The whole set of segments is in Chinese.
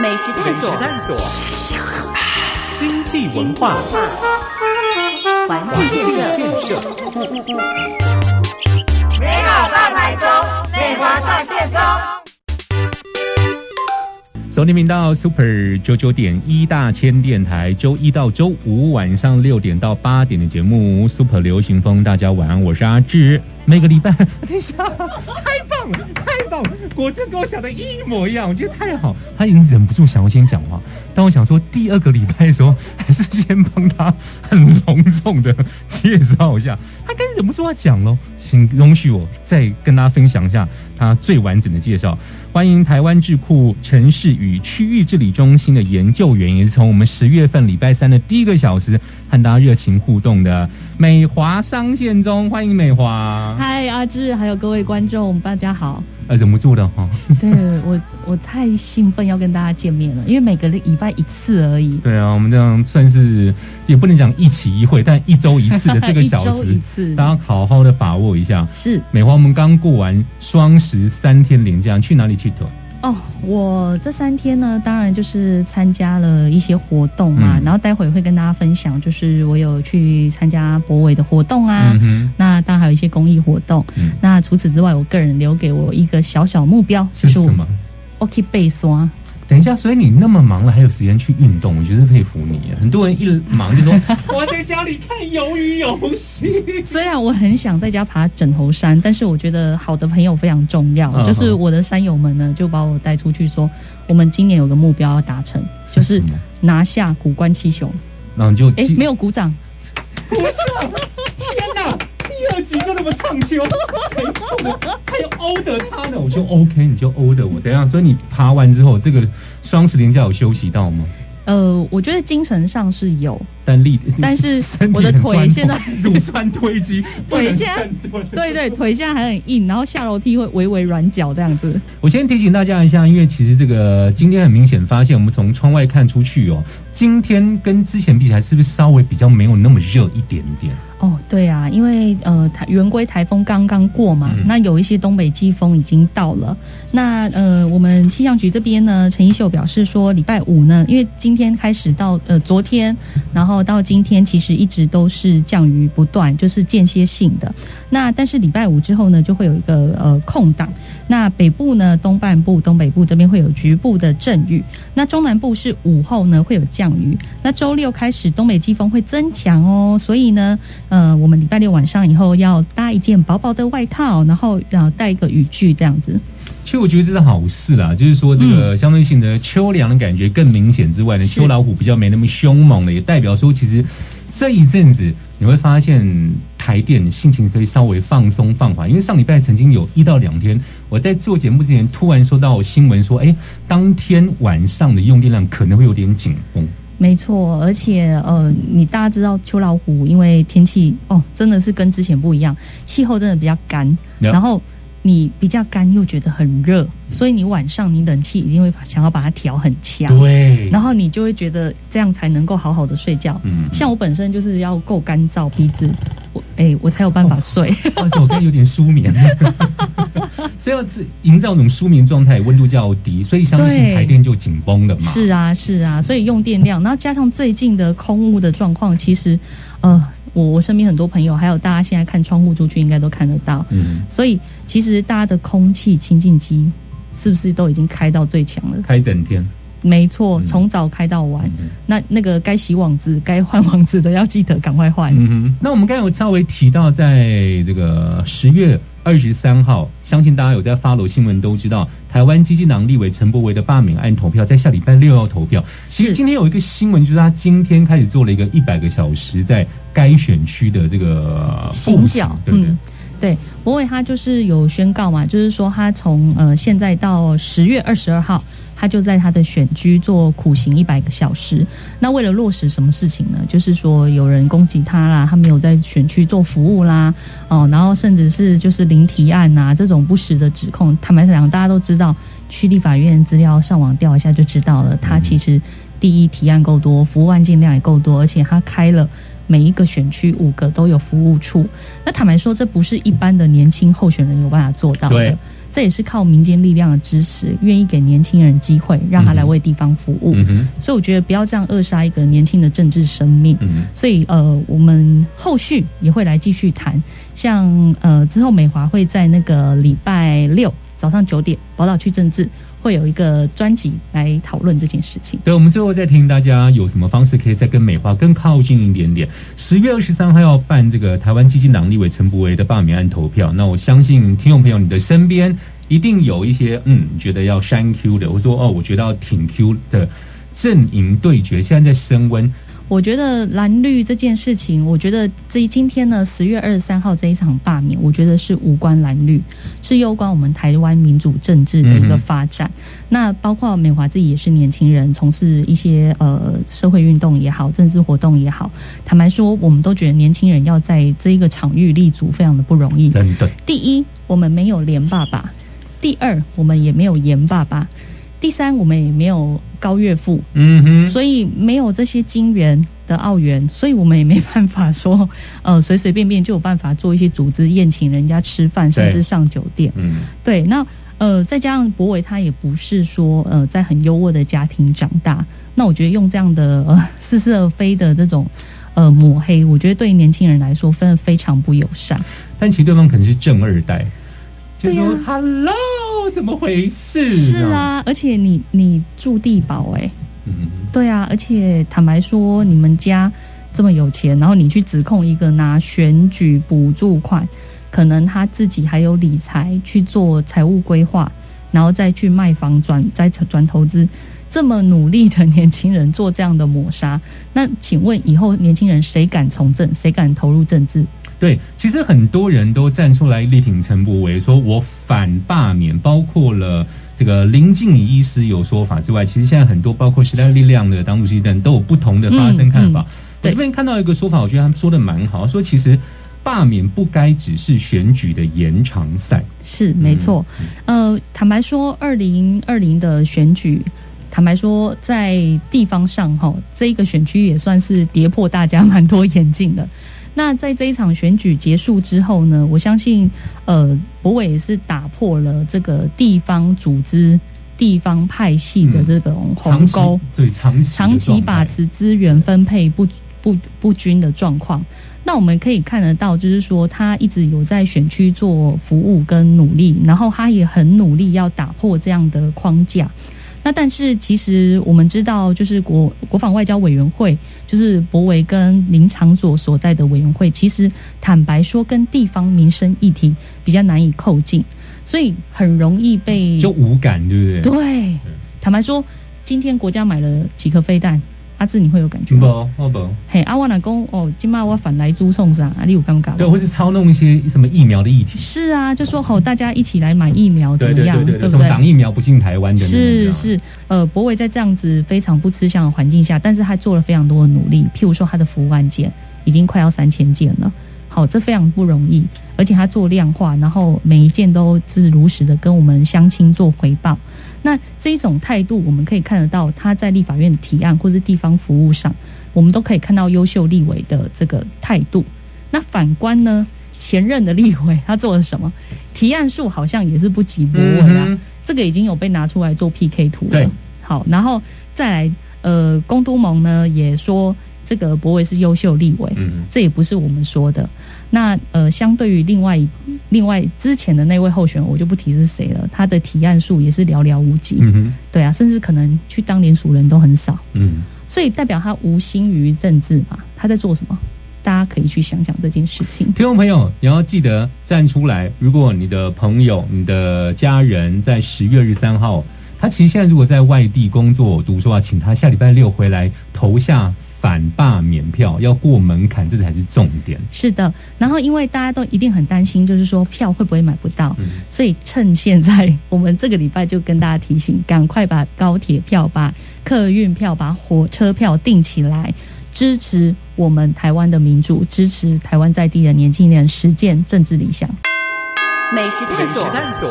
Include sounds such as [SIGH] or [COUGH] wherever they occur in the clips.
美食探索，探索，经济文化，环境建设，美好大台中，美华上线中。收听频道 Super 九九点一大千电台，周一到周五晚上六点到八点的节目 Super 流行风，大家晚安，我是阿志。每个礼拜，[LAUGHS] 等一下，太棒了，太棒了，果真跟我想的一模一样，我觉得太好。他已经忍不住想要先讲话，但我想说第二个礼拜的时候，还是先帮他很隆重的介绍一下。他刚忍不住要讲喽，请容许我再跟大家分享一下他最完整的介绍。欢迎台湾智库城市与区域治理中心的研究员，也是从我们十月份礼拜三的第一个小时和大家热情互动的美华商线中，欢迎美华。嗨，阿志，还有各位观众，大家好。呃，忍不住了哈。对我，我太兴奋要跟大家见面了，因为每个礼拜一次而已。对啊，我们这样算是也不能讲一期一会，但一周一次的这个小时 [LAUGHS] 一次，大家好好的把握一下。是美华，我们刚过完双十三天连假，去哪里去的？哦，我这三天呢，当然就是参加了一些活动嘛，嗯然后待会会跟大家分享，就是我有去参加博伟的活动啊。嗯，那当然还有一些公益活动。嗯那除此之外，我个人留给我一个小小目标，就是是我什么？我可以背刷。等一下，所以你那么忙了，还有时间去运动，我觉得佩服你。很多人一忙就说 [LAUGHS] 我在家里看鱿鱼游戏。虽然我很想在家爬枕头山，但是我觉得好的朋友非常重要。嗯就是我的山友们呢，就把我带出去说，我们今年有个目标要达成，就是拿下古关七雄。然后你就哎、没有鼓掌，[LAUGHS] 天哪！第二集就那么唱秋，谁送的？还有欧的他呢？我就 OK，你就欧的我。等一下，所以你爬完之后，这个双十连假有休息到吗？呃，我觉得精神上是有，但力，但是我的腿现在 [LAUGHS] 乳酸堆积，[LAUGHS] 腿现在对对，腿现在还很硬，然后下楼梯会微微软脚这样子。我先提醒大家一下，因为其实这个今天很明显发现，我们从窗外看出去哦，今天跟之前比起来，是不是稍微比较没有那么热一点点？哦，对啊，因为呃，台圆规台风刚刚过嘛，嗯那有一些东北季风已经到了。那呃，我们气象局这边呢，陈一秀表示说，礼拜五呢，因为今天开始到呃昨天，然后到今天，其实一直都是降雨不断，就是间歇性的。那但是礼拜五之后呢，就会有一个呃空档。那北部呢，东半部、东北部这边会有局部的阵雨，那中南部是午后呢会有降雨。那周六开始，东北季风会增强哦，所以呢，呃，我们礼拜六晚上以后要搭一件薄薄的外套，然后然后带一个雨具这样子。其实我觉得这是好事啦，就是说这个相对性的秋凉的感觉更明显之外呢，嗯秋老虎比较没那么凶猛了，也代表说其实这一阵子你会发现台电心情可以稍微放松放缓，因为上礼拜曾经有一到两天，我在做节目之前突然收到新闻说，哎，当天晚上的用电量可能会有点紧绷。没错，而且呃，你大家知道秋老虎，因为天气哦，真的是跟之前不一样，气候真的比较干然后你比较干又觉得很热，所以你晚上你冷气一定会把想要把它调很强，对，然后你就会觉得这样才能够好好的睡觉。嗯，像我本身就是要够干燥，鼻子我哎、我才有办法睡。[LAUGHS] 但是我刚才有点失眠，[LAUGHS] 所以要是营造那种失眠状态，温度较低，所以相对性对台电就紧绷了嘛。是啊，是啊，所以用电量，然后加上最近的空屋的状况，其实呃，我我身边很多朋友，还有大家现在看窗户出去，应该都看得到。嗯，所以其实大家的空气清净机是不是都已经开到最强了？开整天。没错，嗯从早开到晚。嗯那那个该洗网子、该换网子的，要记得赶快换。嗯哼，那我们刚才有稍微提到，在这个十月二十三号，相信大家有在 follow 新闻都知道，台湾基金党立委陈柏维的罢免案投票在下礼拜六要投票。其实今天有一个新闻，就是他今天开始做了一个一百个小时在该选区的这个步行行脚，对不对？嗯对，博伟他就是有宣告嘛，就是说他从呃现在到十月二十二号，他就在他的选区做苦行一百个小时。那为了落实什么事情呢？就是说有人攻击他啦，他没有在选区做服务啦，哦，然后甚至是就是零提案呐、这种不实的指控。坦白讲，大家都知道，区立法院资料上网调一下就知道了，他其实第一提案够多，服务案件量也够多，而且他开了。每一个选区五个都有服务处，那坦白说，这不是一般的年轻候选人有办法做到的。这也是靠民间力量的支持，愿意给年轻人机会，让他来为地方服务。嗯，所以我觉得不要这样扼杀一个年轻的政治生命。嗯所以呃，我们后续也会来继续谈，像呃之后美华会在那个礼拜六早上九点宝岛区政治会有一个专辑来讨论这件事情。对，我们最后再听大家有什么方式可以再跟美华更靠近一点点。十月二十三号要办这个台湾基金党立委陈柏维的罢免案投票，那我相信听众朋友你的身边一定有一些嗯觉得要删 Q 的，或者说哦我觉得要挺 Q 的阵营对决，现在在升温。我觉得蓝绿这件事情，我觉得这今天呢，十月二十三号这一场罢免，我觉得是无关蓝绿，是攸关我们台湾民主政治的一个发展。那包括美华自己也是年轻人，从事一些呃社会运动也好，政治活动也好。坦白说，我们都觉得年轻人要在这一个场域立足，非常的不容易。真的，第一，我们没有连爸爸；第二，我们也没有严爸爸；第三，我们也没有高月父。嗯哼，所以没有这些金元的澳元，所以我们也没办法说，[LAUGHS] 呃，随随便便就有办法做一些组织宴请人家吃饭，甚至上酒店。嗯对，那呃，再加上博伟他也不是说呃在很优渥的家庭长大，那我觉得用这样的呃 [LAUGHS] 似是而非的这种呃抹黑，我觉得对于年轻人来说，真的非常不友善。但其实对方可能是正二代，就说、Hello，怎么回事？是，啊，而且你你住地堡哎、嗯，对啊，而且坦白说，你们家这么有钱，然后你去指控一个拿选举补助款，可能他自己还有理财去做财务规划，然后再去卖房转再转投资，这么努力的年轻人做这样的抹杀，那请问以后年轻人谁敢从政，谁敢投入政治？对，其实很多人都站出来力挺陈柏维，说我反罢免，包括了这个林静怡医师有说法之外，其实现在很多包括时代力量的党主席等都有不同的发声看法。嗯嗯我这边看到一个说法，我觉得他们说的蛮好，说其实罢免不该只是选举的延长赛。是没错，呃，坦白说，二零二零的选举，坦白说，在地方上哈，这一个选区也算是跌破大家蛮多眼镜的。那在这一场选举结束之后呢，我相信，呃，博伟也是打破了这个地方组织、地方派系的这种鸿沟。对长期长期把。持资源分配不不不均的状况。那我们可以看得到，就是说他一直有在选区做服务跟努力，然后他也很努力要打破这样的框架。那但是其实我们知道，就是国国防外交委员会，就是博维跟林长佐所在的委员会，其实坦白说，跟地方民生议题比较难以靠近，所以很容易被就无感，对不对？对。坦白说，今天国家买了几颗飞弹，阿志你会有感觉吗？不，哦不，嘿，阿瓦老公哦，今麦我反来猪冲啥？啊，你有尴尬对，吗？或是操弄一些什么疫苗的议题，是啊，就说好，大家一起来买疫苗怎对么样？对对什么挡疫苗不进台湾的，是，是，呃，博伟在这样子非常不吃香的环境下，但是他做了非常多的努力，譬如说他的服务案件已经快要三千件了，好，这非常不容易，而且他做量化，然后每一件都是如实的跟我们乡亲做回报。那这一种态度，我们可以看得到他在立法院提案或是地方服务上，我们都可以看到优秀立委的这个态度。那反观呢，前任的立委他做了什么？提案数好像也是不及博伟啊。嗯这个已经有被拿出来做 PK 图了。好，然后再来，呃，公都盟呢也说这个博伟是优秀立委，嗯，这也不是我们说的。那呃，相对于另外一另外之前的那位候选人，我就不提是谁了，他的提案数也是寥寥无几。嗯哼，对啊，甚至可能去当联署人都很少，嗯，所以代表他无心于政治嘛？他在做什么？大家可以去想想这件事情。听众朋友，你要记得站出来。如果你的朋友、你的家人在十月二十三号，他其实现在如果在外地工作读书啊，请他下礼拜六回来投下反罢免票，要过门槛，这才是重点。是的，然后因为大家都一定很担心，就是说票会不会买不到，嗯所以趁现在，我们这个礼拜就跟大家提醒，赶快把高铁票、把客运票、把火车票订起来，支持我们台湾的民主，支持台湾在地的年轻人实践政治理想。美食探索，探索，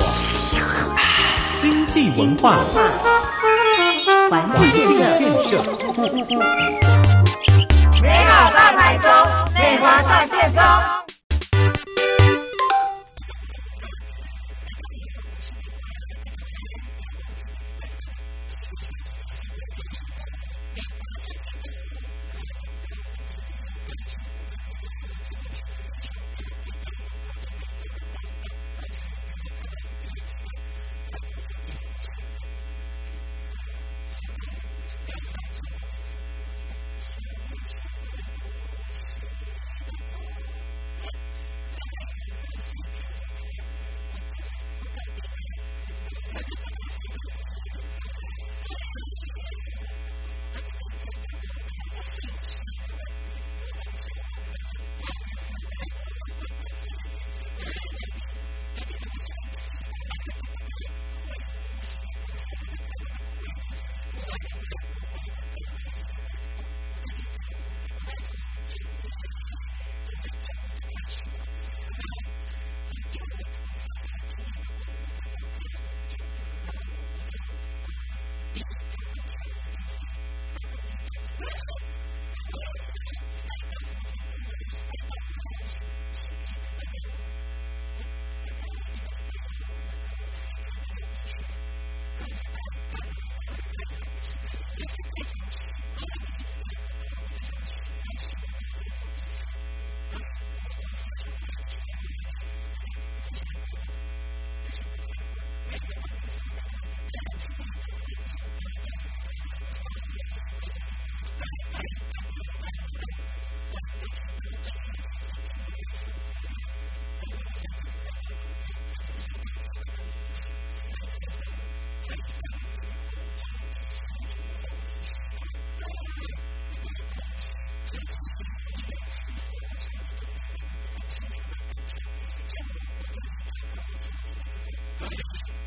经济文化，环境建设，大台中，美华上线中。Radio.